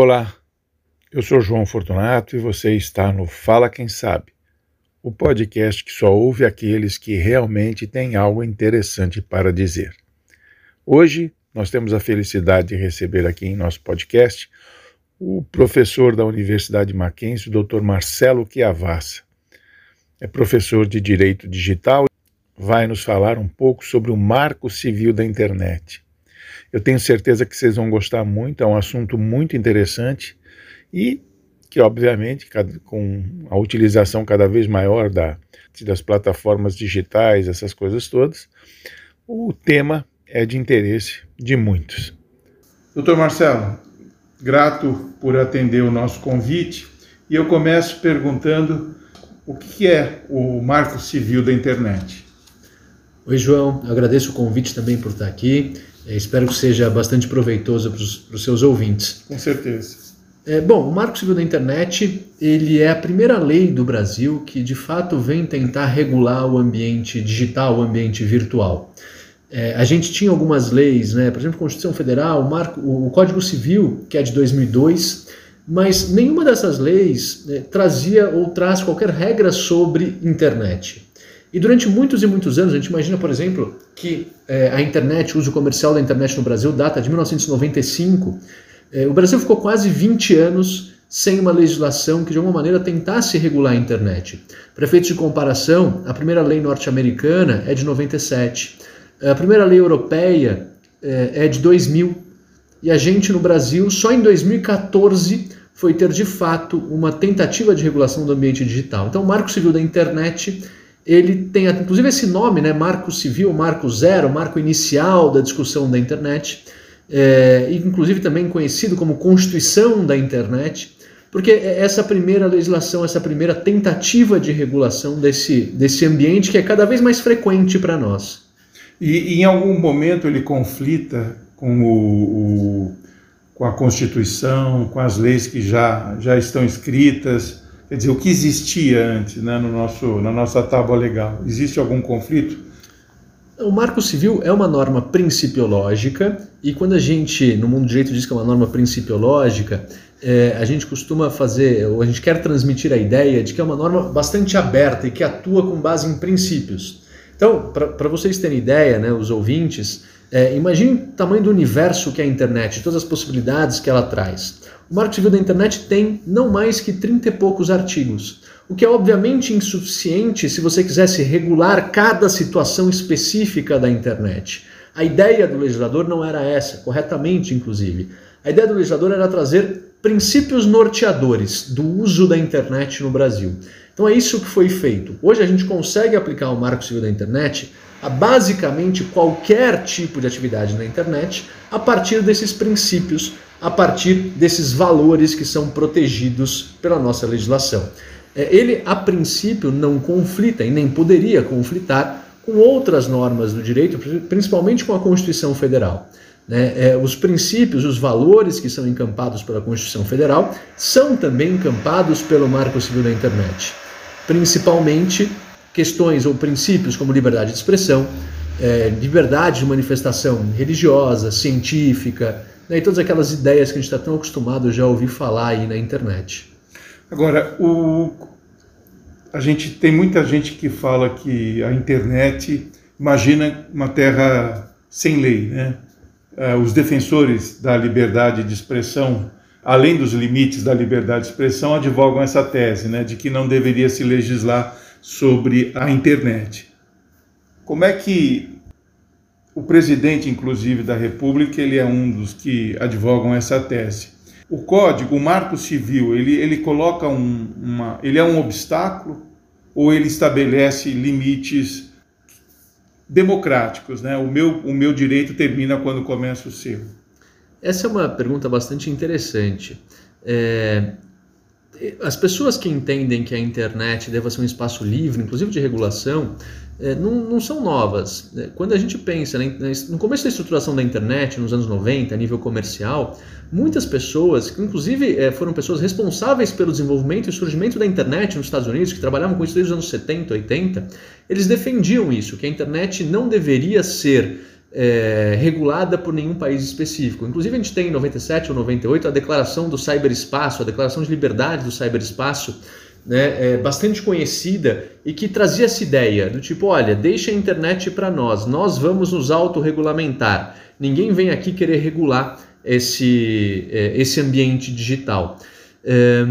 Olá, eu sou João Fortunato e você está no Fala Quem Sabe, o podcast que só ouve aqueles que realmente têm algo interessante para dizer. Hoje nós temos a felicidade de receber aqui em nosso podcast o professor da Universidade Mackenzie, o Dr. Marcelo Chiavassa. É professor de Direito Digital e vai nos falar um pouco sobre o Marco Civil da Internet. Eu tenho certeza que vocês vão gostar muito, é um assunto muito interessante e que, obviamente, com a utilização cada vez maior da, das plataformas digitais, essas coisas todas, o tema é de interesse de muitos. Doutor Marcelo, grato por atender o nosso convite e eu começo perguntando o que é o Marco Civil da Internet. Oi, João, eu agradeço o convite também por estar aqui. É, espero que seja bastante proveitoso para os seus ouvintes. Com certeza. É, bom, o Marco Civil da Internet ele é a primeira lei do Brasil que de fato vem tentar regular o ambiente digital, o ambiente virtual. É, a gente tinha algumas leis, né, por exemplo, a Constituição Federal, o, Marco, o Código Civil, que é de 2002, mas nenhuma dessas leis né, trazia ou traz qualquer regra sobre internet. E durante muitos e muitos anos, a gente imagina, por exemplo, que é, a internet, o uso comercial da internet no Brasil data de 1995. É, o Brasil ficou quase 20 anos sem uma legislação que de alguma maneira tentasse regular a internet. Para efeitos de comparação, a primeira lei norte-americana é de 97, a primeira lei europeia é, é de 2000 e a gente no Brasil só em 2014 foi ter de fato uma tentativa de regulação do ambiente digital. Então, o Marco Civil da Internet ele tem inclusive esse nome, né, Marco Civil, Marco Zero, Marco Inicial da discussão da internet, é, inclusive também conhecido como Constituição da Internet, porque é essa primeira legislação, essa primeira tentativa de regulação desse, desse ambiente que é cada vez mais frequente para nós. E, em algum momento ele conflita com, o, o, com a Constituição, com as leis que já, já estão escritas, Quer dizer, o que existia antes né, no nosso, na nossa tábua legal? Existe algum conflito? O Marco Civil é uma norma principiológica e quando a gente, no mundo do direito, diz que é uma norma principiológica, é, a gente costuma fazer, ou a gente quer transmitir a ideia de que é uma norma bastante aberta e que atua com base em princípios. Então, para vocês terem ideia, né, os ouvintes, é, imagine o tamanho do universo que é a internet, todas as possibilidades que ela traz. O Marco Civil da Internet tem não mais que 30 e poucos artigos, o que é obviamente insuficiente se você quisesse regular cada situação específica da internet. A ideia do legislador não era essa, corretamente inclusive. A ideia do legislador era trazer princípios norteadores do uso da internet no Brasil. Então é isso que foi feito. Hoje a gente consegue aplicar o Marco Civil da Internet a basicamente qualquer tipo de atividade na internet a partir desses princípios, a partir desses valores que são protegidos pela nossa legislação. É, ele, a princípio, não conflita e nem poderia conflitar com outras normas do direito, principalmente com a Constituição Federal. Né? É, os princípios, os valores que são encampados pela Constituição Federal são também encampados pelo Marco Civil da Internet, principalmente questões ou princípios como liberdade de expressão, é, liberdade de manifestação religiosa, científica, né, e todas aquelas ideias que a gente está tão acostumado já a ouvir falar aí na internet. Agora, o, a gente tem muita gente que fala que a internet imagina uma terra sem lei, né? É, os defensores da liberdade de expressão, além dos limites da liberdade de expressão, advogam essa tese, né, de que não deveria se legislar sobre a internet. Como é que o presidente, inclusive, da República, ele é um dos que advogam essa tese. O código, o marco civil, ele, ele coloca um, uma. ele é um obstáculo ou ele estabelece limites democráticos, né? O meu, o meu direito termina quando começa o seu. Essa é uma pergunta bastante interessante. É, as pessoas que entendem que a internet deva ser um espaço livre, inclusive de regulação, é, não, não, são novas. É, quando a gente pensa no começo da estruturação da internet, nos anos 90, a nível comercial, muitas pessoas, que inclusive é, foram pessoas responsáveis pelo desenvolvimento e surgimento da internet nos Estados Unidos, que trabalhavam com isso desde os anos 70, 80, eles defendiam isso, que a internet não deveria ser é, regulada por nenhum país específico. Inclusive, a gente tem em 97 ou 98 a Declaração do Cyberespaço, a Declaração de Liberdade do Cyberespaço, né, é, bastante conhecida e que trazia essa ideia do tipo: olha, deixa a internet para nós, nós vamos nos autorregulamentar. Ninguém vem aqui querer regular esse, é, esse ambiente digital. É,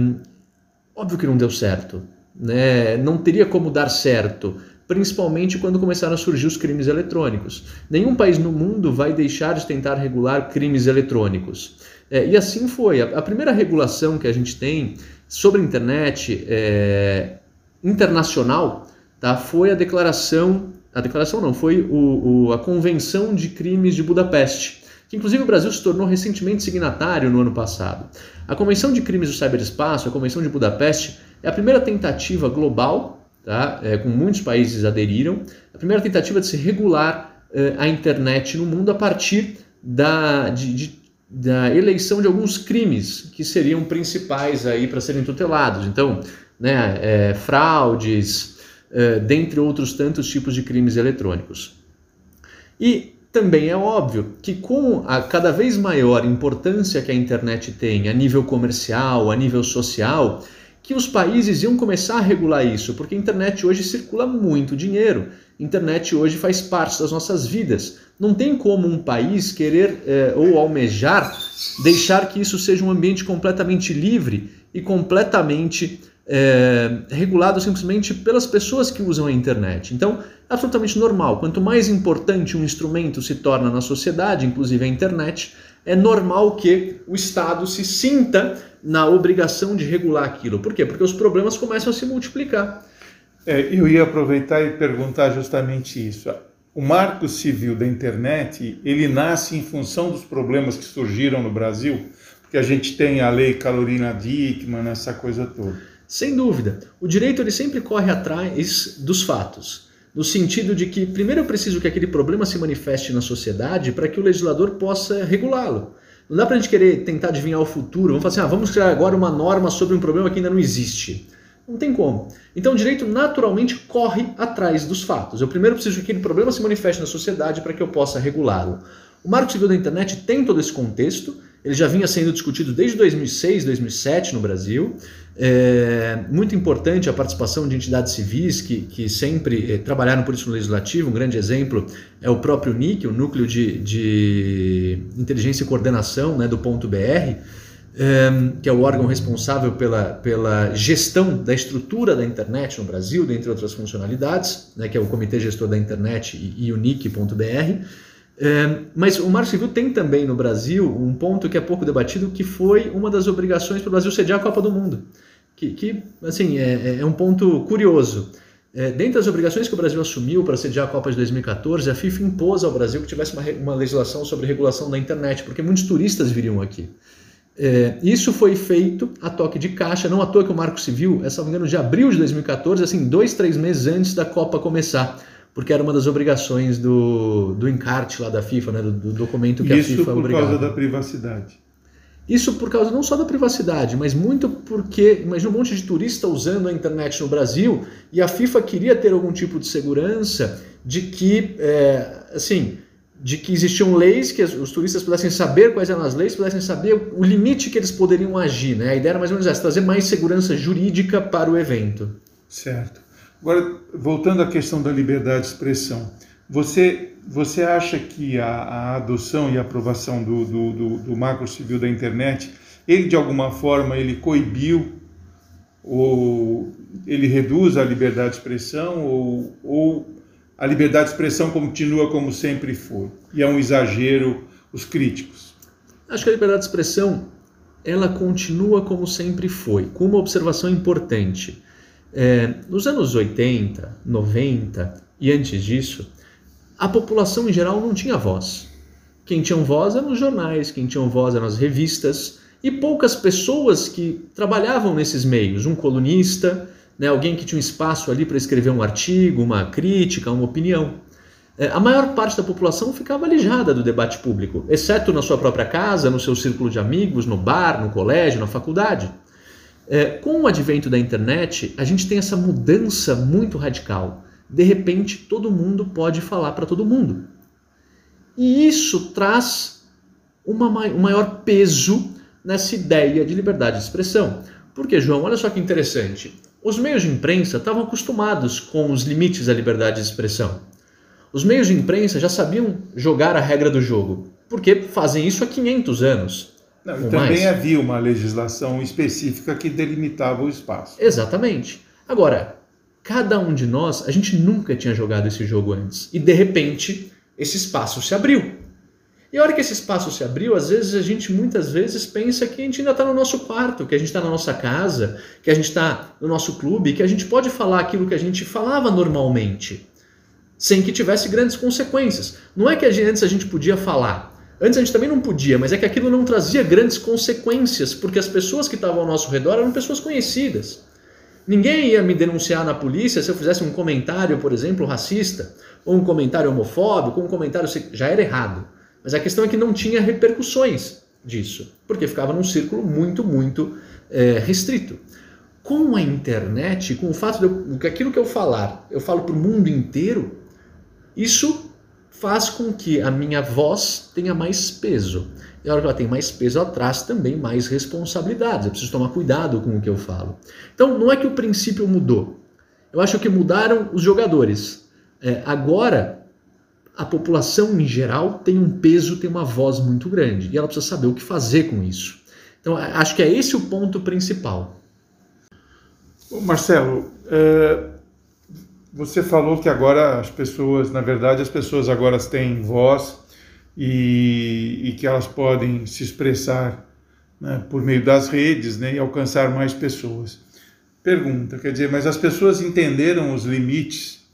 óbvio que não deu certo. Né? Não teria como dar certo principalmente quando começaram a surgir os crimes eletrônicos. Nenhum país no mundo vai deixar de tentar regular crimes eletrônicos. É, e assim foi. A, a, primeira regulação que a gente tem sobre a internet é, internacional tá, foi a declaração. A declaração não, foi o, o, a Convenção de Crimes de Budapeste, que inclusive o Brasil se tornou recentemente signatário no ano passado. A Convenção de Crimes do Cyberespaço, a Convenção de Budapeste, é a primeira tentativa global tá? É, com muitos países aderiram. A primeira tentativa de se regular é, a internet no mundo a partir da, de, de, da eleição de alguns crimes que seriam principais aí para serem tutelados. Então, né, é, fraudes, é, dentre outros tantos tipos de crimes eletrônicos. E também é óbvio que com a cada vez maior importância que a internet tem a nível comercial, a nível social, que os países iam começar a regular isso, porque a internet hoje circula muito dinheiro. A internet hoje faz parte das nossas vidas. Não tem como um país querer é, ou almejar deixar que isso seja um ambiente completamente livre e completamente é, regulado simplesmente pelas pessoas que usam a internet. Então, é absolutamente normal. Quanto mais importante um instrumento se torna na sociedade, inclusive a internet, é normal que o Estado se sinta na obrigação de regular aquilo. Por quê? Porque os problemas começam a se multiplicar. É, eu ia aproveitar e perguntar justamente isso. O marco civil da internet, ele nasce em função dos problemas que surgiram no Brasil, porque a gente tem a lei Carolina Dickmann, essa coisa toda. Sem dúvida. O direito ele sempre corre atrás dos fatos, no sentido de que primeiro eu preciso que aquele problema se manifeste na sociedade para que o legislador possa regulá-lo. Não dá para a gente querer tentar adivinhar o futuro. Vamos falar assim, ah, vamos criar agora uma norma sobre um problema que ainda não existe. Não tem como. Então o direito naturalmente corre atrás dos fatos. Eu primeiro preciso que aquele problema se manifeste na sociedade para que eu possa regulá-lo. O Marco Civil da Internet tem todo esse contexto, ele já vinha sendo discutido desde 2006, 2007 no Brasil. É muito importante a participação de entidades civis que, que sempre é, trabalharam por isso no legislativo. Um grande exemplo é o próprio NIC, o Núcleo de, de Inteligência e Coordenação né, do ponto BR, é, que é o órgão responsável pela, pela gestão da estrutura da internet no Brasil, dentre outras funcionalidades, né, que é o Comitê Gestor da Internet e, e o NIC.br. É, mas o Marco Civil tem também no Brasil um ponto que é pouco debatido, que foi uma das obrigações para o Brasil sediar a Copa do Mundo que, que assim, é, é, um ponto curioso. É, dentre as obrigações que o Brasil assumiu para sediar a Copa de 2014, a FIFA impôs ao Brasil que tivesse uma, uma legislação sobre regulação da internet, porque muitos turistas viriam aqui. É, isso foi feito a toque de caixa, não à toa que o Marco Civil, é, me engano, de abril de 2014, assim, dois, três meses antes da Copa começar, porque era uma das obrigações do, do encarte lá da FIFA, né, do, do documento que isso a FIFA obrigava. Isso por causa da privacidade. Isso por causa não só da privacidade, mas muito porque imagina um monte de turista usando a internet no Brasil e a FIFA queria ter algum tipo de segurança de que, é, assim, de que existiam leis que os turistas pudessem saber quais eram as leis, pudessem saber o limite que eles poderiam agir. Né? A ideia era mais ou menos essa, trazer mais segurança jurídica para o evento. Certo. Agora, voltando à questão da liberdade de expressão, você, você acha que a, a adoção e a aprovação do, do, do, do marco civil da internet, ele de alguma forma ele coibiu ou ele reduz a liberdade de expressão ou, ou a liberdade de expressão continua como sempre foi e é um exagero os críticos? Acho que a liberdade de expressão ela continua como sempre foi, com uma observação importante. É, nos anos 80, 90 e antes disso, a população em geral não tinha voz. Quem tinha voz eram os jornais, quem tinha voz eram as revistas e poucas pessoas que trabalhavam nesses meios. Um colunista, né, alguém que tinha um espaço ali para escrever um artigo, uma crítica, uma opinião. É, a maior parte da população ficava alijada do debate público, exceto na sua própria casa, no seu círculo de amigos, no bar, no colégio, na faculdade. É, com o advento da internet, a gente tem essa mudança muito radical de repente todo mundo pode falar para todo mundo. E isso traz uma, um maior peso nessa ideia de liberdade de expressão. Porque, João, olha só que interessante. Os meios de imprensa estavam acostumados com os limites da liberdade de expressão. Os meios de imprensa já sabiam jogar a regra do jogo, porque fazem isso há 500 anos. Não, também mais. havia uma legislação específica que delimitava o espaço. Exatamente. Agora, cada um de nós, a gente nunca tinha jogado esse jogo antes. E de repente, esse espaço se abriu. E a hora que esse espaço se abriu, às vezes a gente muitas vezes pensa que a gente ainda está no nosso quarto, que a gente está na nossa casa, que a gente está no nosso clube, que a gente pode falar aquilo que a gente falava normalmente, sem que tivesse grandes consequências. Não é que antes a gente podia falar, Antes a gente também não podia, mas é que aquilo não trazia grandes consequências, porque as pessoas que estavam ao nosso redor eram pessoas conhecidas. Ninguém ia me denunciar na polícia se eu fizesse um comentário, por exemplo, racista, ou um comentário homofóbico, ou um comentário. já era errado. Mas a questão é que não tinha repercussões disso, porque ficava num círculo muito, muito é, restrito. Com a internet, com o fato de que aquilo que eu falar, eu falo para o mundo inteiro, isso faz com que a minha voz tenha mais peso. E a hora que ela tem mais peso, ela traz também mais responsabilidades. Eu preciso tomar cuidado com o que eu falo. Então, não é que o princípio mudou. Eu acho que mudaram os jogadores. É, agora, a população em geral tem um peso, tem uma voz muito grande. E ela precisa saber o que fazer com isso. Então, acho que é esse o ponto principal. Marcelo, é você falou que agora as pessoas, na verdade, as pessoas agora têm voz e, e que elas podem se expressar né, por meio das redes né, e alcançar mais pessoas. Pergunta, quer dizer, mas as pessoas entenderam os limites?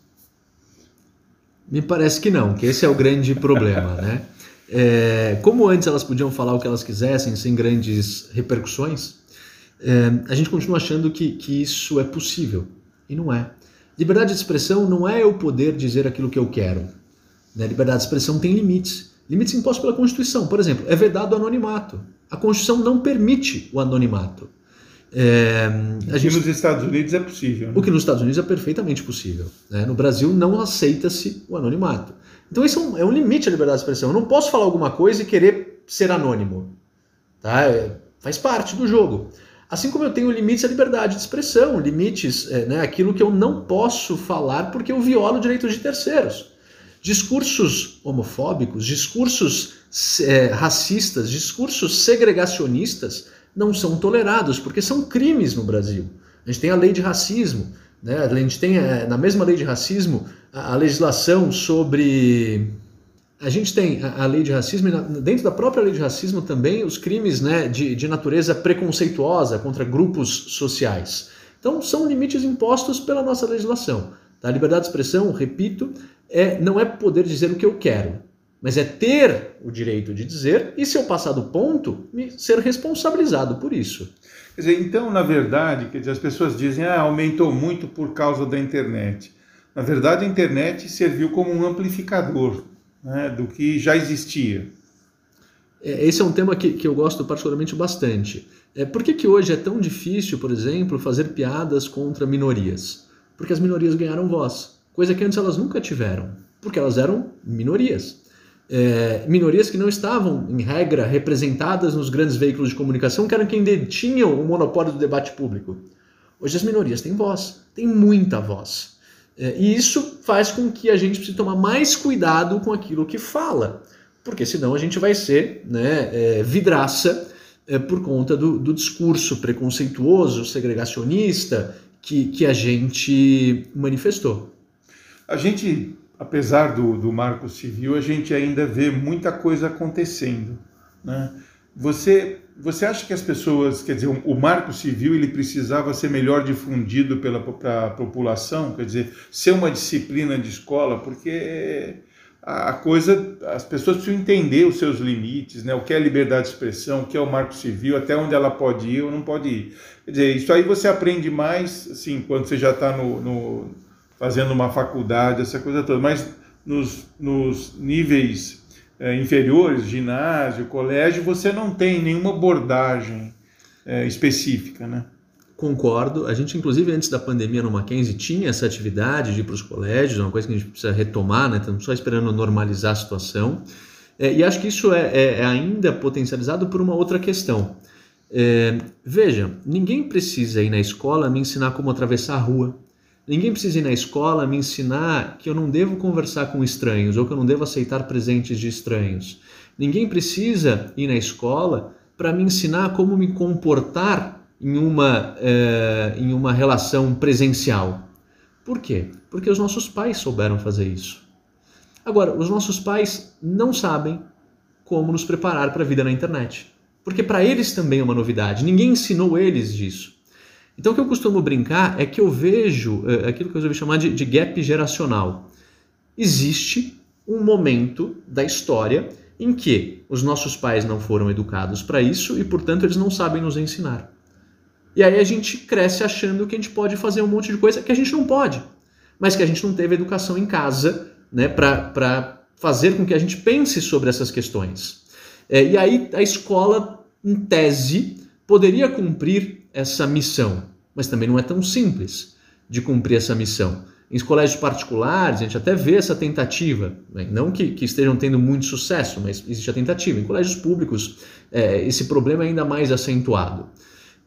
Me parece que não, que esse é o grande problema, né? É, como antes elas podiam falar o que elas quisessem sem grandes repercussões, é, a gente continua achando que, que isso é possível e não é. Liberdade de expressão não é eu poder dizer aquilo que eu quero. Né? Liberdade de expressão tem limites. Limites impostos pela Constituição. Por exemplo, é vedado o anonimato. A Constituição não permite o anonimato. É, o que nos Estados Unidos é possível. Né? O que nos Estados Unidos é perfeitamente possível. Né? No Brasil não aceita-se o anonimato. Então isso é um, é um, limite à liberdade de expressão. Eu não posso falar alguma coisa e querer ser anônimo. Tá? É, faz parte do jogo. Assim como eu tenho limites à liberdade de expressão, limites, é, né, aquilo que eu não posso falar porque eu violo direitos de terceiros. Discursos homofóbicos, discursos é, racistas, discursos segregacionistas não são tolerados porque são crimes no Brasil. A gente tem a lei de racismo, né? a gente tem é, na mesma lei de racismo a, a legislação sobre a gente tem a, lei de racismo, e dentro da própria lei de racismo também os crimes né, de, de natureza preconceituosa contra grupos sociais. Então, são limites impostos pela nossa legislação. Tá? A liberdade de expressão, repito, é, não é poder dizer o que eu quero, mas é ter o direito de dizer e, se eu passar do ponto, ser responsabilizado por isso. Quer dizer, então, na verdade, quer dizer, as pessoas dizem ah, aumentou muito por causa da internet. Na verdade, a internet serviu como um amplificador né, do que já existia. É, esse é um tema que, que eu gosto particularmente bastante. É, por que, que hoje é tão difícil, por exemplo, fazer piadas contra minorias? Porque as minorias ganharam voz, coisa que antes elas nunca tiveram, porque elas eram minorias. É, minorias que não estavam, em regra, representadas nos grandes veículos de comunicação, que eram quem detinham o monopólio do debate público. Hoje as minorias têm voz, têm muita voz. É, e isso faz com que a gente precise tomar mais cuidado com aquilo que fala, porque senão a gente vai ser né, é, vidraça é, por conta do, do, discurso preconceituoso, segregacionista que, que a gente manifestou. A gente, apesar do, do marco civil, a gente ainda vê muita coisa acontecendo. Né? Você você acha que as pessoas, quer dizer, o marco civil ele precisava ser melhor difundido pela a população, quer dizer, ser uma disciplina de escola, porque a coisa, as pessoas precisam entender os seus limites, né? O que é liberdade de expressão, o que é o marco civil, até onde ela pode ir ou não pode ir. Quer dizer, isso aí você aprende mais, assim, quando você já está no, no, fazendo uma faculdade, essa coisa toda. Mas nos, nos níveis é, inferiores, ginásio, colégio, você não tem nenhuma abordagem é, específica, né? Concordo. A gente, inclusive, antes da pandemia no Mackenzie, tinha essa atividade de ir para os colégios, é uma coisa que a gente precisa retomar, né? Estamos só esperando normalizar a situação. É, e acho que isso é, é, é, ainda potencializado por uma outra questão. É, veja, ninguém precisa ir na escola me ensinar como atravessar a rua. Ninguém precisa ir na escola me ensinar que eu não devo conversar com estranhos ou que eu não devo aceitar presentes de estranhos. Ninguém precisa ir na escola para me ensinar como me comportar em uma, é, em uma relação presencial. Por quê? Porque os nossos pais souberam fazer isso. Agora, os nossos pais não sabem como nos preparar para a vida na internet. Porque para eles também é uma novidade. Ninguém ensinou eles disso. Então, o que eu costumo brincar é que eu vejo é, aquilo que eu resolvi chamar de, de gap geracional. Existe um momento da história em que os nossos pais não foram educados para isso e, portanto, eles não sabem nos ensinar. E aí a gente cresce achando que a gente pode fazer um monte de coisa que a gente não pode, mas que a gente não teve educação em casa né, para fazer com que a gente pense sobre essas questões. É, e aí a escola, em tese, poderia cumprir essa missão, mas também não é tão simples de cumprir essa missão. Em colégios particulares, a gente até vê essa tentativa, né? não que, que, estejam tendo muito sucesso, mas existe a tentativa. Em colégios públicos, é, esse problema é ainda mais acentuado.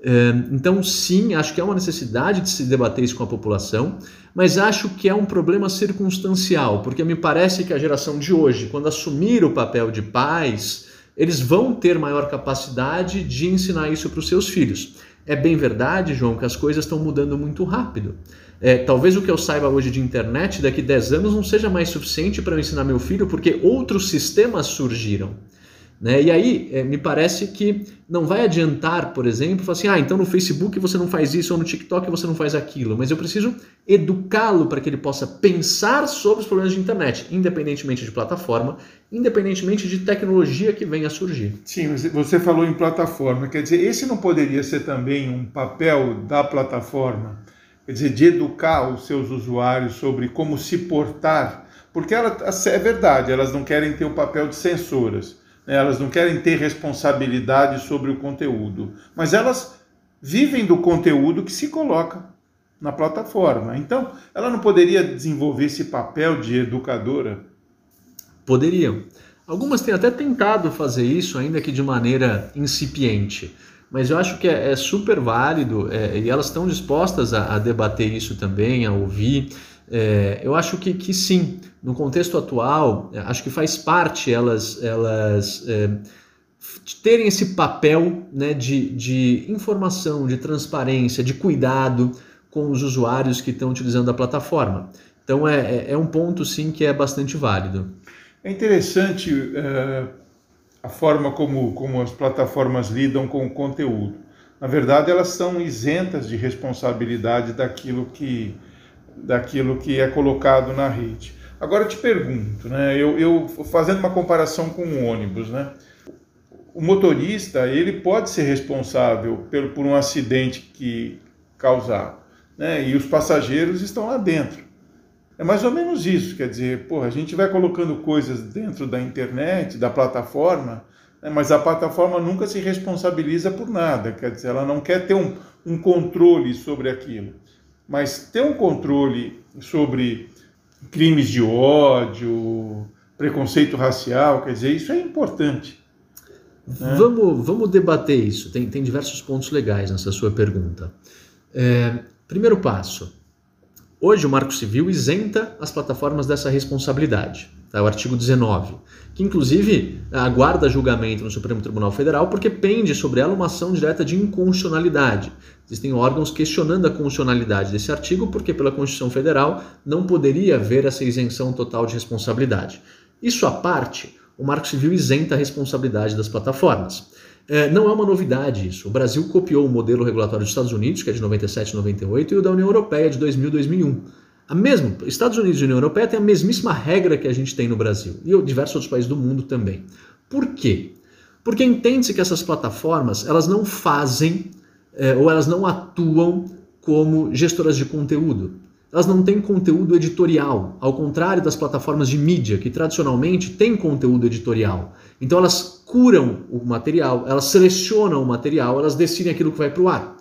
É, então, sim, acho que é uma necessidade de se debater isso com a população, mas acho que é um problema circunstancial, porque me parece que a geração de hoje, quando assumir o papel de pais, eles vão ter maior capacidade de ensinar isso para os seus filhos. É bem verdade, João, que as coisas estão mudando muito rápido. É, talvez o que eu saiba hoje de internet daqui a 10 anos não seja mais suficiente para eu ensinar meu filho, porque outros sistemas surgiram. Né? E aí, é, me parece que não vai adiantar, por exemplo, falar assim: ah, então no Facebook você não faz isso, ou no TikTok você não faz aquilo, mas eu preciso educá-lo para que ele possa pensar sobre os problemas de internet, independentemente de plataforma, independentemente de tecnologia que venha a surgir. Sim, você falou em plataforma, quer dizer, esse não poderia ser também um papel da plataforma, quer dizer, de educar os seus usuários sobre como se portar, porque ela, é verdade, elas não querem ter o papel de censoras né? elas não querem ter responsabilidade sobre o conteúdo, mas elas vivem do conteúdo que se coloca na plataforma. Então, ela não poderia desenvolver esse papel de educadora? Poderiam. Algumas têm até tentado fazer isso, ainda que de maneira incipiente. Mas eu acho que é, é super válido é, e elas estão dispostas a, a debater isso também, a ouvir. É, eu acho que, que sim, no contexto atual, acho que faz parte elas, elas é, terem esse papel né, de, de informação, de transparência, de cuidado com os usuários que estão utilizando a plataforma. Então é, é, é um ponto sim que é bastante válido. É interessante uh, a forma como, como as plataformas lidam com o conteúdo. Na verdade, elas são isentas de responsabilidade daquilo que daquilo que é colocado na rede. Agora eu te pergunto, né, eu, eu fazendo uma comparação com o ônibus, né, o motorista ele pode ser responsável por, por um acidente que causar, né, e os passageiros estão lá dentro. É mais ou menos isso, quer dizer, porra, a gente vai colocando coisas dentro da internet, da plataforma, né, mas a plataforma nunca se responsabiliza por nada, quer dizer, ela não quer ter um, um controle sobre aquilo mas ter um controle sobre crimes de ódio, preconceito racial, quer dizer, isso é importante. Né? Vamos, vamos debater isso. Tem, tem diversos pontos legais nessa sua pergunta. É, primeiro passo: hoje o Marco Civil isenta as plataformas dessa responsabilidade. Tá? O artigo 19 que inclusive aguarda julgamento no Supremo Tribunal Federal porque pende sobre ela uma ação direta de inconstitucionalidade. Existem órgãos questionando a constitucionalidade desse artigo porque pela Constituição Federal não poderia haver essa isenção total de responsabilidade. Isso à parte, o Marco Civil isenta a responsabilidade das plataformas. É, não é uma novidade isso. O Brasil copiou o modelo regulatório dos Estados Unidos, que é de 97 e 98, e o da União Europeia, de 2000 e 2001. A mesma, Estados Unidos e União Europeia têm a mesmíssima regra que a gente tem no Brasil e diversos outros países do mundo também. Por quê? Porque entende-se que essas plataformas elas não fazem é, ou elas não atuam como gestoras de conteúdo. Elas não têm conteúdo editorial, ao contrário das plataformas de mídia, que tradicionalmente têm conteúdo editorial. Então elas curam o material, elas selecionam o material, elas decidem aquilo que vai para o ar.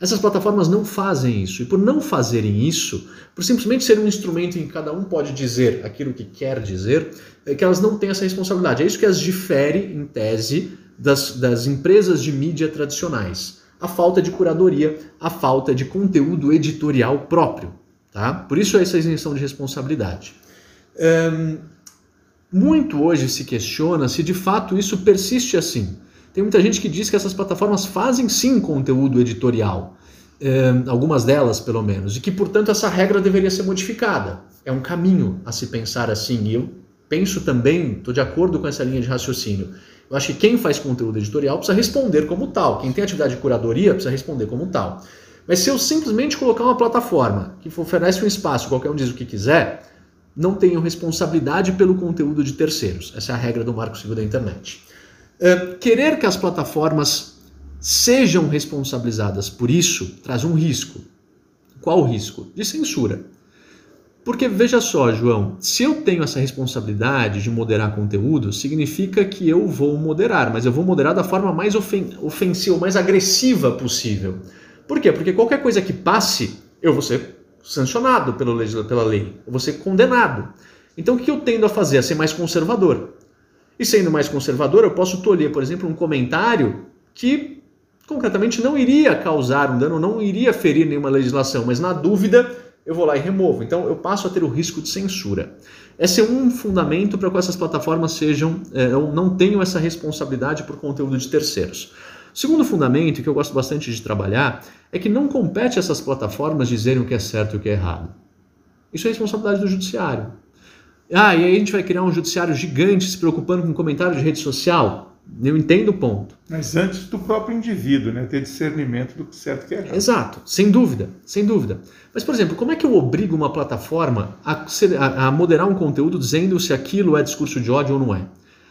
Essas plataformas não fazem isso. E por não fazerem isso, por simplesmente ser um instrumento em que cada um pode dizer aquilo que quer dizer, é que elas não têm essa responsabilidade. É isso que as difere, em tese, das, das empresas de mídia tradicionais. A falta de curadoria, a falta de conteúdo editorial próprio. Tá? Por isso essa isenção de responsabilidade. Um, muito hoje se questiona se de fato isso persiste assim. Tem muita gente que diz que essas plataformas fazem sim conteúdo editorial, é, algumas delas pelo menos, e que portanto essa regra deveria ser modificada. É um caminho a se pensar assim, e eu penso também, estou de acordo com essa linha de raciocínio. Eu acho que quem faz conteúdo editorial precisa responder como tal, quem tem atividade de curadoria precisa responder como tal. Mas se eu simplesmente colocar uma plataforma que oferece um espaço, qualquer um diz o que quiser, não tenho responsabilidade pelo conteúdo de terceiros. Essa é a regra do Marco Civil da Internet. Uh, querer que as plataformas sejam responsabilizadas por isso traz um risco. Qual o risco? De censura. Porque veja só, João, se eu tenho essa responsabilidade de moderar conteúdo, significa que eu vou moderar, mas eu vou moderar da forma mais ofen ofensiva, mais agressiva possível. Por quê? Porque qualquer coisa que passe, eu vou ser sancionado pela lei, eu vou ser condenado. Então o que eu tendo a fazer? A ser mais conservador. E sendo mais conservador, eu posso tolher, por exemplo, um comentário que concretamente não iria causar um dano, não iria ferir nenhuma legislação, mas na dúvida eu vou lá e removo. Então eu passo a ter o risco de censura. Esse é um fundamento para que essas plataformas sejam, é, não tenham essa responsabilidade por conteúdo de terceiros. O segundo fundamento, que eu gosto bastante de trabalhar, é que não compete a essas plataformas dizerem o que é certo e o que é errado. Isso é responsabilidade do judiciário. Ah, e aí a gente vai criar um judiciário gigante se preocupando com comentário de rede social. Eu entendo o ponto. Mas antes do próprio indivíduo, né? Ter discernimento do que é certo e que é errado. Exato, sem dúvida, sem dúvida. Mas, por exemplo, como é que eu obrigo uma plataforma a, a, a moderar um conteúdo dizendo se aquilo é discurso de ódio ou não é?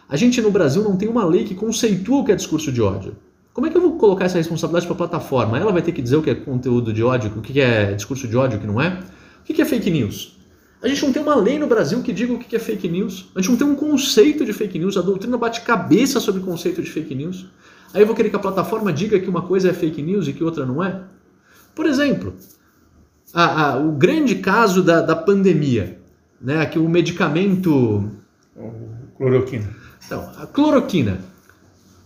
A gente no Brasil não tem uma lei que conceitua o que é discurso de ódio. Como é que eu vou colocar essa responsabilidade para a plataforma? Ela vai ter que dizer o que é conteúdo de ódio, o que é discurso de ódio, o que não é? O que é fake news? A gente não tem uma lei no Brasil que diga o que é fake news. A gente não tem um conceito de fake news. A doutrina bate cabeça sobre o conceito de fake news. Aí eu vou querer que a plataforma diga que uma coisa é fake news e que outra não é? Por exemplo, a, a, o grande caso da, da pandemia, né, que o medicamento... O cloroquina. Então, a cloroquina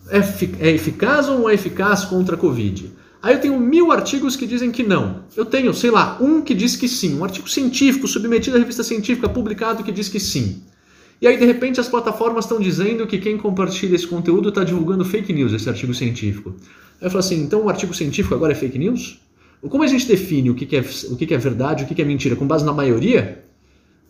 é, é eficaz ou não é eficaz contra a Covid? Aí eu tenho mil artigos que dizem que não. Eu tenho, sei lá, um que diz que sim. Um artigo científico submetido à revista científica publicado que diz que sim. E aí, de repente, as plataformas estão dizendo que quem compartilha esse conteúdo está divulgando fake news, esse artigo científico. Aí eu falo assim, então o artigo científico agora é fake news? Como a gente define o que, é, o que é verdade, o que é mentira? Com base na maioria?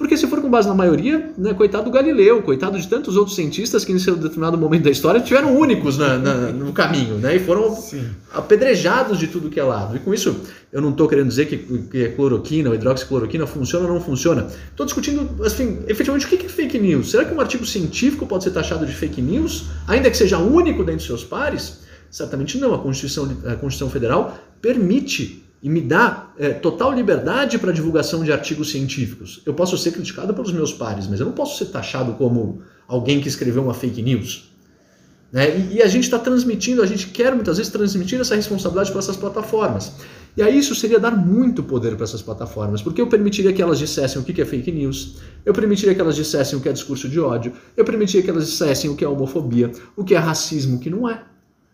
Porque se for com base na maioria, né, coitado do Galileu, coitado de tantos outros cientistas que em seu determinado momento da história tiveram únicos na, na, no caminho, né, e foram Sim. apedrejados de tudo que é lado. E com isso, eu não estou querendo dizer que, que a cloroquina ou hidroxicloroquina funciona ou não funciona. Estou discutindo, assim, efetivamente, o que é fake news? Será que um artigo científico pode ser taxado de fake news, ainda que seja único dentre seus pares? Certamente não. A Constituição, a Constituição Federal permite e me dá é, total liberdade para divulgação de artigos científicos. Eu posso ser criticado pelos meus pares, mas eu não posso ser taxado como alguém que escreveu uma fake news. Né? E, e a gente está transmitindo, a gente quer muitas vezes transmitir essa responsabilidade para essas plataformas. E aí isso seria dar muito poder para essas plataformas, porque eu permitiria que elas dissessem o que é fake news, eu permitiria que elas dissessem o que é discurso de ódio, eu permitiria que elas dissessem o que é homofobia, o que é racismo, o que não é.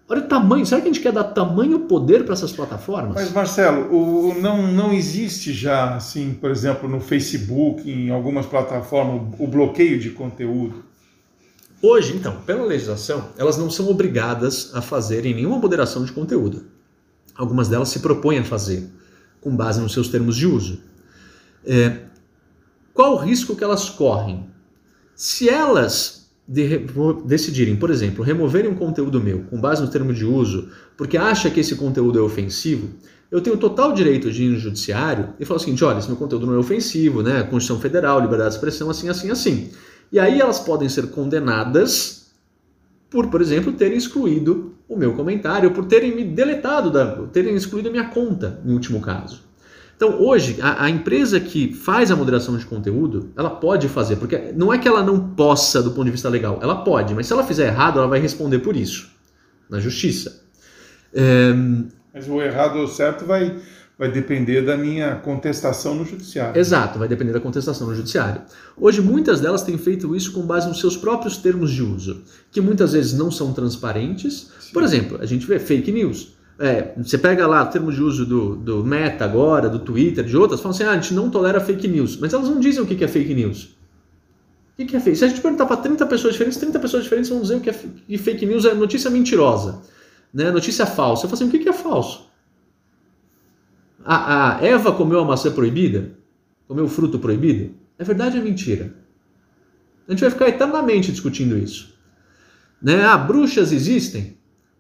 Olha o tamanho. Será que a gente quer dar tamanho poder para essas plataformas? Mas, Marcelo, o, não, não existe já, assim, por exemplo, no Facebook, em algumas plataformas, o bloqueio de conteúdo? Hoje, então, pela legislação, elas não são obrigadas a fazerem nenhuma moderação de conteúdo. Algumas delas se propõem a fazer, com base nos seus termos de uso. É, qual o risco que elas correm? Se elas de decidirem, por exemplo, removerem um conteúdo meu com base no termo de uso, porque acha que esse conteúdo é ofensivo, eu tenho total direito de ir no judiciário e falar o seguinte: olha, esse meu conteúdo não é ofensivo, né? Constituição Federal, liberdade de expressão, assim, assim, assim. E aí elas podem ser condenadas por, por exemplo, terem excluído o meu comentário, por terem me deletado, da, terem excluído a minha conta, no último caso. Então, hoje, a, a, empresa que faz a moderação de conteúdo, ela pode fazer, porque não é que ela não possa do ponto de vista legal, ela pode, mas se ela fizer errado, ela vai responder por isso na justiça. É, Mas o errado ou o certo vai, vai depender da minha contestação no judiciário. Exato, vai depender da contestação no judiciário. Hoje, muitas delas têm feito isso com base nos seus próprios termos de uso, que muitas vezes não são transparentes. Sim. Por exemplo, a gente vê fake news. É, você pega lá o termo de uso do, do Meta agora, do Twitter, de outras, falam assim: ah, a gente não tolera fake news. Mas elas não dizem o que é fake news. O que é fake? Se a gente perguntar para 30 pessoas diferentes, 30 pessoas diferentes vão dizer o que é fake news é notícia mentirosa, né? notícia falsa. Eu falo assim: o que é falso? A, a Eva comeu a maçã proibida? Comeu o fruto proibido? É verdade ou é mentira? A gente vai ficar eternamente discutindo isso. Né? Ah, bruxas existem?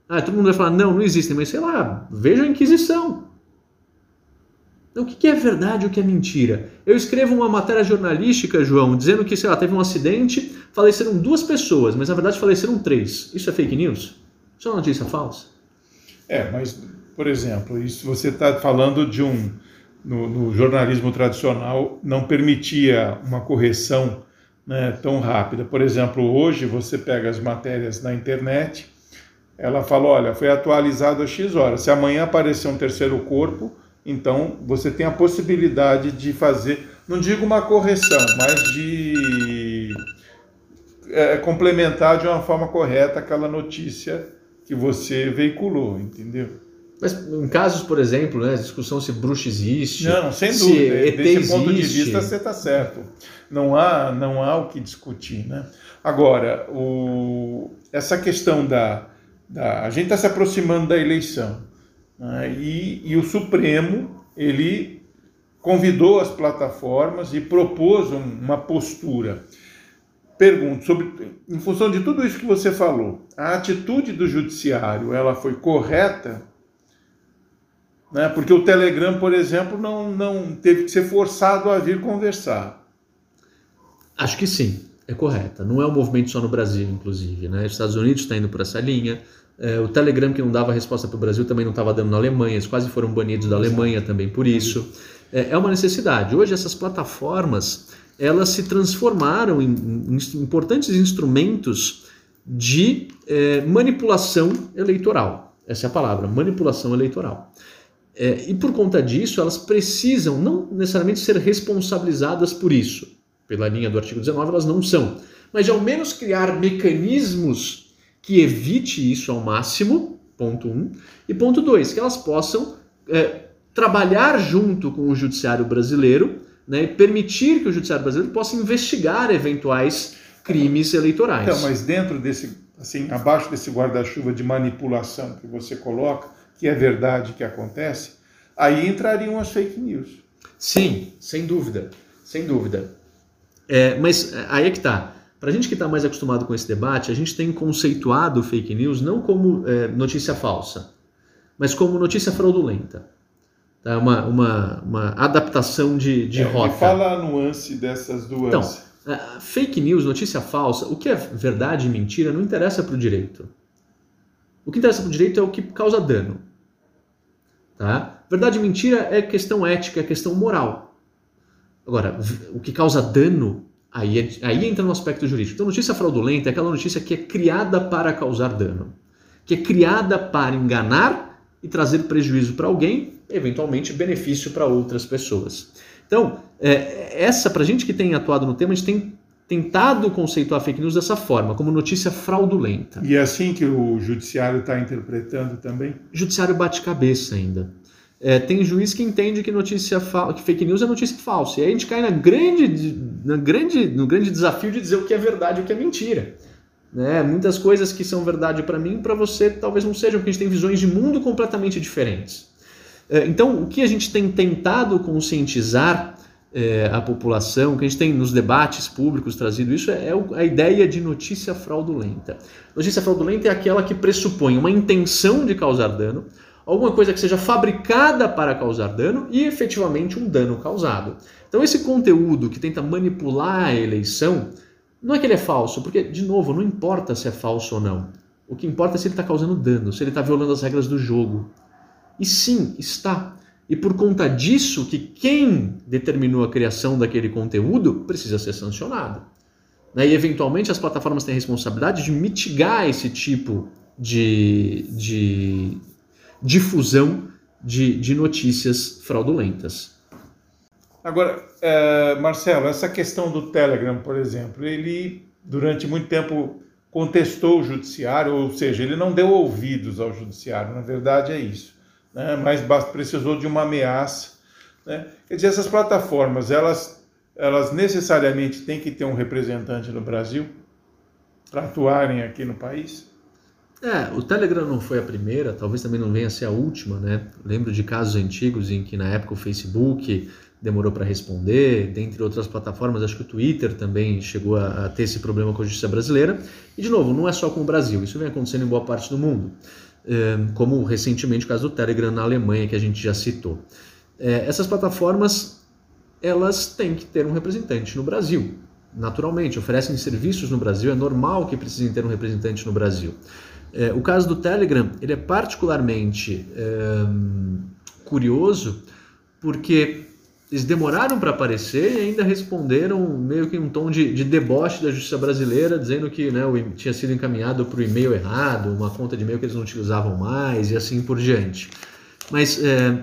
Ah, todo mundo vai falar, não, não existem, mas sei lá, veja a Inquisição. Então, o que é verdade e o que é mentira? Eu escrevo uma matéria jornalística, João, dizendo que, sei lá, teve um acidente, faleceram duas pessoas, mas na verdade faleceram três. Isso é fake news? Isso é uma notícia falsa? É, mas, por exemplo, isso você está falando de um. No, no, jornalismo tradicional, não permitia uma correção né, tão rápida. Por exemplo, hoje você pega as matérias na internet ela falou: olha, foi atualizado a X horas. Se amanhã aparecer um terceiro corpo, então você tem a possibilidade de fazer, não digo uma correção, mas de é, complementar de uma forma correta aquela notícia que você veiculou, entendeu? Mas em casos, por exemplo, né, discussão se bruxa existe. Não, sem dúvida. Desse existe. ponto de vista, você está certo. Não há, não há o que discutir. Né? Agora, o, essa questão da, da, a gente está se aproximando da eleição né? e, e, o Supremo ele convidou as plataformas e propôs um, uma postura. Pergunto sobre, em função de tudo isso que você falou, a atitude do judiciário ela foi correta? Né? Porque o Telegram, por exemplo, não, não teve que ser forçado a vir conversar. Acho que sim é correta. Não é um movimento só no Brasil, inclusive. Né? Os Estados Unidos está indo por essa linha. É, o Telegram, que não dava resposta para o Brasil, também não estava dando na Alemanha. Eles quase foram banidos da Alemanha também por isso. É, é uma necessidade. Hoje, essas plataformas elas se transformaram em, em importantes instrumentos de é, manipulação eleitoral. Essa é a palavra, manipulação eleitoral. É, e por conta disso, elas precisam não necessariamente ser responsabilizadas por isso pela linha do artigo 19, elas não são. Mas de ao menos criar mecanismos que evite isso ao máximo, ponto um. E ponto dois, que elas possam é, trabalhar junto com o judiciário brasileiro né, e permitir que o judiciário brasileiro possa investigar eventuais crimes eleitorais. Então, mas dentro desse, assim, abaixo desse guarda-chuva de manipulação que você coloca, que é verdade que acontece, aí entrariam as fake news. Sim, sem dúvida, sem dúvida. É, mas é, aí é que tá. Para a gente que está mais acostumado com esse debate, a gente tem conceituado fake news não como é, notícia falsa, mas como notícia fraudulenta. Tá? Uma, uma, uma adaptação de, de é, rota. Fala a nuance dessas duas. Então, é, fake news, notícia falsa, o que é verdade e mentira não interessa para o direito. O que interessa para o direito é o que causa dano. Tá? Verdade e mentira é questão ética, é questão moral. Agora, o que causa dano, aí, é, aí entra no aspecto jurídico. Então, notícia fraudulenta é aquela notícia que é criada para causar dano, que é criada para enganar e trazer prejuízo para alguém, eventualmente benefício para outras pessoas. Então, é, essa, para a gente que tem atuado no tema, a gente tem tentado conceituar fake news dessa forma, como notícia fraudulenta. E é assim que o judiciário está interpretando também? O judiciário bate cabeça ainda. É, tem juiz que entende que notícia que fake news é notícia falsa. E aí a gente cai na grande, na grande, no grande desafio de dizer o que é verdade e o que é mentira. Né? Muitas coisas que são verdade para mim, para você talvez não sejam, porque a gente tem visões de mundo completamente diferentes. É, então, o que a gente tem tentado conscientizar é, a população, o que a gente tem nos debates públicos trazido isso, é, é a ideia de notícia fraudulenta. Notícia fraudulenta é aquela que pressupõe uma intenção de causar dano alguma coisa que seja fabricada para causar dano e efetivamente um dano causado. Então, esse conteúdo que tenta manipular a eleição, não é que ele é falso, porque, de novo, não importa se é falso ou não. O que importa é se ele está causando dano, se ele está violando as regras do jogo. E sim, está. E por conta disso, que quem determinou a criação daquele conteúdo precisa ser sancionado. Né? E eventualmente as plataformas têm a responsabilidade de mitigar esse tipo de, de difusão de, de notícias fraudulentas. Agora, é, Marcelo, essa questão do Telegram, por exemplo, ele durante muito tempo contestou o judiciário, ou seja, ele não deu ouvidos ao judiciário, na verdade é isso, né? mas precisou de uma ameaça. Né? Quer dizer, essas plataformas, elas, elas necessariamente têm que ter um representante no Brasil para atuarem aqui no país? É, o Telegram não foi a primeira, talvez também não venha a ser a última, né? Lembro de casos antigos em que na época o Facebook demorou para responder, dentre outras plataformas, acho que o Twitter também chegou a, a, ter esse problema com a justiça brasileira. E de novo, não é só com o Brasil, isso vem acontecendo em boa parte do mundo, é, como recentemente o caso do Telegram na Alemanha que a gente já citou. É, essas plataformas elas têm que ter um representante no Brasil, naturalmente, oferecem serviços no Brasil, é normal que precisem ter um representante no Brasil. É, o caso do Telegram ele é particularmente é, curioso porque eles demoraram para aparecer e ainda responderam meio que um tom de, de deboche da justiça brasileira, dizendo que né, o, tinha sido encaminhado para o e-mail errado, uma conta de e-mail que eles não utilizavam mais e assim por diante. Mas é,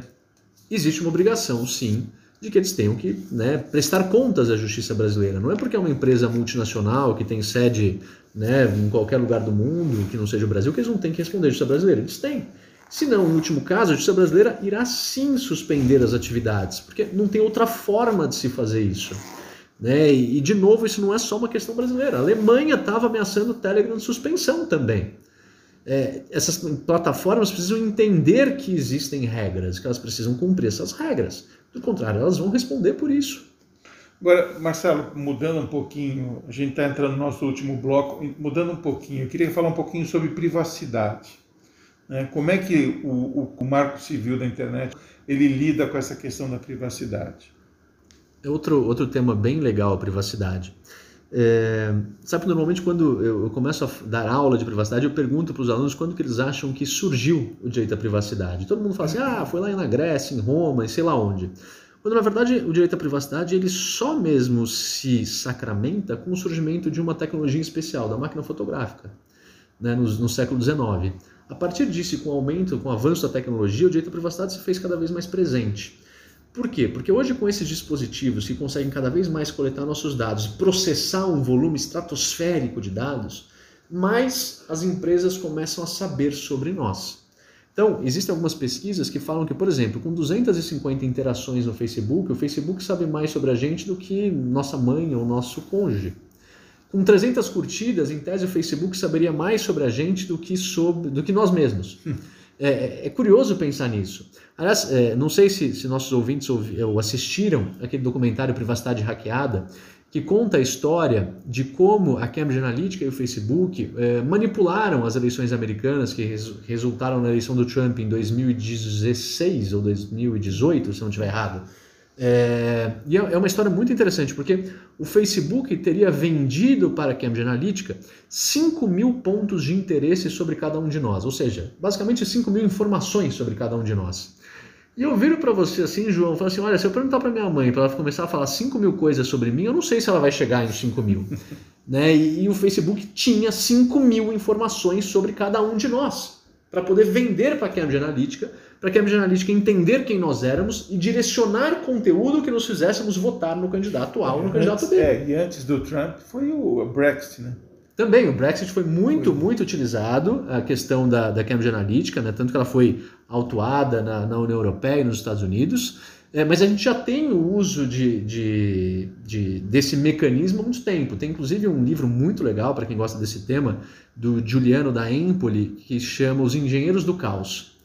existe uma obrigação, sim, de que eles tenham que né, prestar contas à justiça brasileira. Não é porque é uma empresa multinacional que tem sede né, em qualquer lugar do mundo, que não seja o Brasil, que eles não têm que responder à justiça brasileira. Eles têm. Se não, em último caso, a justiça brasileira irá sim suspender as atividades, porque não tem outra forma de se fazer isso. Né? E, de novo, isso não é só uma questão brasileira. A Alemanha estava ameaçando o Telegram de suspensão também. É, essas plataformas precisam entender que existem regras, que elas precisam cumprir essas regras. Do contrário, elas vão responder por isso. Agora, Marcelo, mudando um pouquinho, a gente está entrando no nosso último bloco, mudando um pouquinho, eu queria falar um pouquinho sobre privacidade. Né? Como é que o, o, o, marco civil da internet ele lida com essa questão da privacidade? É outro, outro tema bem legal, a privacidade. É, sabe, normalmente quando eu, começo a dar aula de privacidade, eu pergunto para os alunos quando que eles acham que surgiu o direito à privacidade. Todo mundo fala assim, ah, foi lá na Grécia, em Roma, e sei lá onde. Quando na verdade o direito à privacidade ele só mesmo se sacramenta com o surgimento de uma tecnologia especial, da máquina fotográfica, né, no, no século XIX. A partir disso, com o aumento, com o avanço da tecnologia, o direito à privacidade se fez cada vez mais presente. Por quê? Porque hoje, com esses dispositivos que conseguem cada vez mais coletar nossos dados e processar um volume estratosférico de dados, mais as empresas começam a saber sobre nós. Então, existem algumas pesquisas que falam que, por exemplo, com 250 interações no Facebook, o Facebook sabe mais sobre a gente do que nossa mãe ou nosso cônjuge. Com 300 curtidas, em tese, o Facebook saberia mais sobre a gente do que, sobre, do que nós mesmos. É, é, é, curioso pensar nisso. Aliás, é, não sei se, se nossos ouvintes ou assistiram aquele documentário Privacidade Hackeada, que conta a história de como a Cambridge Analytica e o Facebook eh, manipularam as eleições americanas que res, resultaram na eleição do Trump em 2016 ou 2018, se não estiver errado. É, e é, é uma história muito interessante, porque o Facebook teria vendido para a Cambridge Analytica 5 mil pontos de interesse sobre cada um de nós, ou seja, basicamente 5 mil informações sobre cada um de nós. E eu viro para você assim, João, falo assim: olha, se eu perguntar para minha mãe para ela começar a falar 5 mil coisas sobre mim, eu não sei se ela vai chegar em 5 mil. né? E, e, o Facebook tinha 5 mil informações sobre cada um de nós, para poder vender para a Cambridge Analytica, para a Cambridge Analytica entender quem nós éramos e direcionar conteúdo que nos fizéssemos votar no candidato A ou no candidato B. É, e antes do Trump foi o Brexit, né? Também, o Brexit foi muito, foi. muito utilizado, a questão da, da Cambridge Analytica, né? tanto que ela foi autuada na, na União Europeia e nos Estados Unidos, é, mas a gente já tem o uso de, de, de, desse mecanismo há muito tempo. Tem inclusive um livro muito legal para quem gosta desse tema, do Giuliano da Empoli, que chama Os Engenheiros do Caos,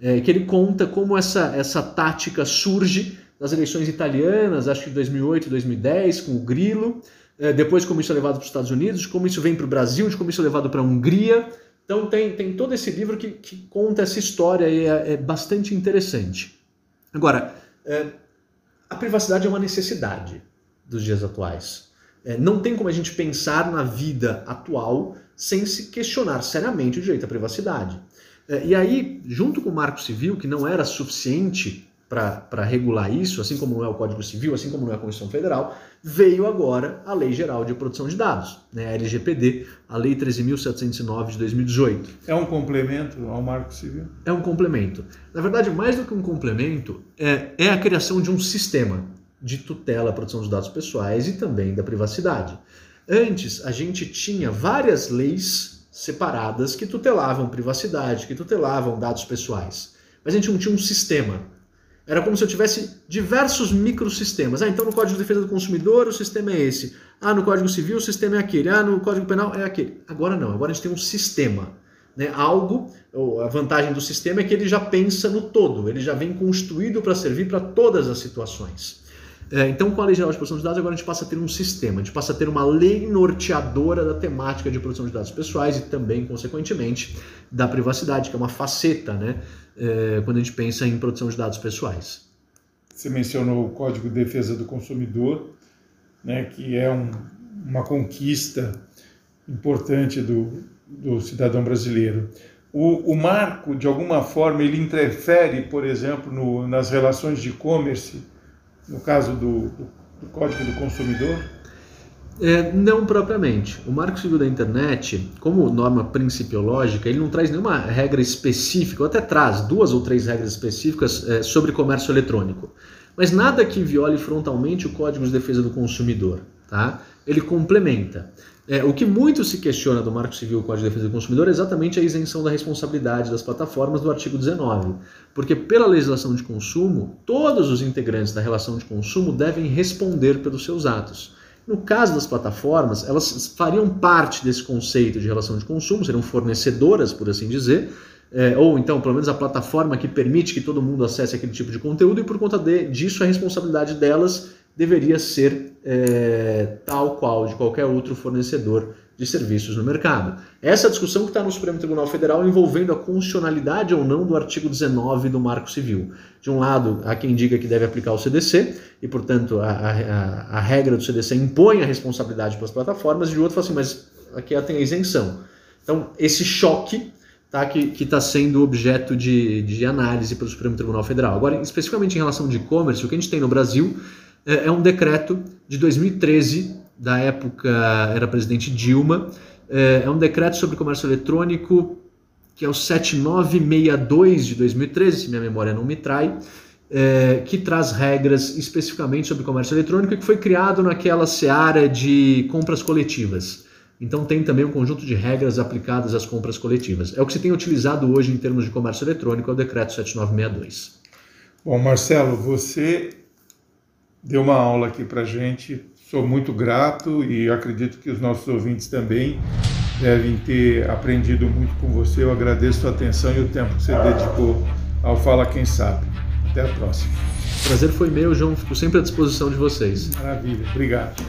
é, que ele conta como essa, essa tática surge nas eleições italianas, acho que de 2008 e 2010, com o Grilo, é, depois como isso é levado para os Estados Unidos, como isso vem para o Brasil, de como isso é levado para a Hungria. Então tem, tem todo esse livro que, que conta essa história e é, é bastante interessante. Agora, é, a privacidade é uma necessidade dos dias atuais. É, não tem como a gente pensar na vida atual sem se questionar seriamente o direito à privacidade. É, e aí, junto com o Marco Civil, que não era suficiente para regular isso, assim como não é o Código Civil, assim como não é a Constituição Federal, veio agora a Lei Geral de Proteção de Dados, né, a LGPD, a Lei 13.709 de 2018. É um complemento ao Marco Civil? É um complemento. Na verdade, mais do que um complemento, é, é a criação de um sistema de tutela à proteção dos dados pessoais e também da privacidade. Antes, a gente tinha várias leis separadas que tutelavam privacidade, que tutelavam dados pessoais. Mas a gente não tinha um sistema era como se eu tivesse diversos microsistemas. Ah, então no Código de Defesa do Consumidor o sistema é esse. Ah, no Código Civil o sistema é aquele. Ah, no Código Penal é aquele. Agora não, agora a gente tem um sistema. Né? Algo, a vantagem do sistema é que ele já pensa no todo, ele já vem construído para servir para todas as situações. É, então, com a Lei Geral de Proteção de Dados, agora a gente passa a ter um sistema, a gente passa a ter uma lei norteadora da temática de proteção de dados pessoais e também, consequentemente, da privacidade, que é uma faceta, né, é, quando a gente pensa em proteção de dados pessoais. Você mencionou o Código de Defesa do Consumidor, né, que é um, uma conquista importante do, do cidadão brasileiro. O, o, marco, de alguma forma, ele interfere, por exemplo, no, nas relações de e-commerce no caso do, do, do Código do Consumidor? É, não propriamente. O Marco Civil da Internet, como norma principiológica, ele não traz nenhuma regra específica, ou até traz duas ou três regras específicas é, sobre comércio eletrônico. Mas nada que viole frontalmente o Código de Defesa do Consumidor. Tá? Ele complementa. É, o que muito se questiona do Marco Civil e Código de Defesa do Consumidor é exatamente a isenção da responsabilidade das plataformas do artigo 19. Porque, pela legislação de consumo, todos os integrantes da relação de consumo devem responder pelos seus atos. No caso das plataformas, elas fariam parte desse conceito de relação de consumo, seriam fornecedoras, por assim dizer, é, ou então, pelo menos, a plataforma que permite que todo mundo acesse aquele tipo de conteúdo, e por conta de, disso, a responsabilidade delas deveria ser é, tal qual de qualquer outro fornecedor de serviços no mercado. Essa discussão que está no Supremo Tribunal Federal envolvendo a constitucionalidade ou não do artigo 19 do Marco Civil. De um lado, há quem diga que deve aplicar o CDC, e, portanto, a, a, a regra do CDC impõe a responsabilidade para as plataformas, e de outro, fala assim, mas aqui ela tem a isenção. Então, esse choque tá, que está sendo objeto de, de análise pelo Supremo Tribunal Federal. Agora, especificamente em relação de e-commerce, o que a gente tem no Brasil é, é um decreto de 2013, da época era presidente Dilma, é, é um decreto sobre comércio eletrônico que é o 7962 de 2013, se minha memória não me trai, é, que traz regras especificamente sobre comércio eletrônico e que foi criado naquela seara de compras coletivas. Então tem também um conjunto de regras aplicadas às compras coletivas. É o que se tem utilizado hoje em termos de comércio eletrônico, é o decreto 7962. Bom, Marcelo, você deu uma aula aqui para gente. Sou muito grato e acredito que os nossos ouvintes também devem ter aprendido muito com você. Eu agradeço a sua atenção e o tempo que você dedicou ao Fala Quem Sabe. Até a próxima. O prazer foi meu, João. Fico sempre à disposição de vocês. Maravilha. Obrigado.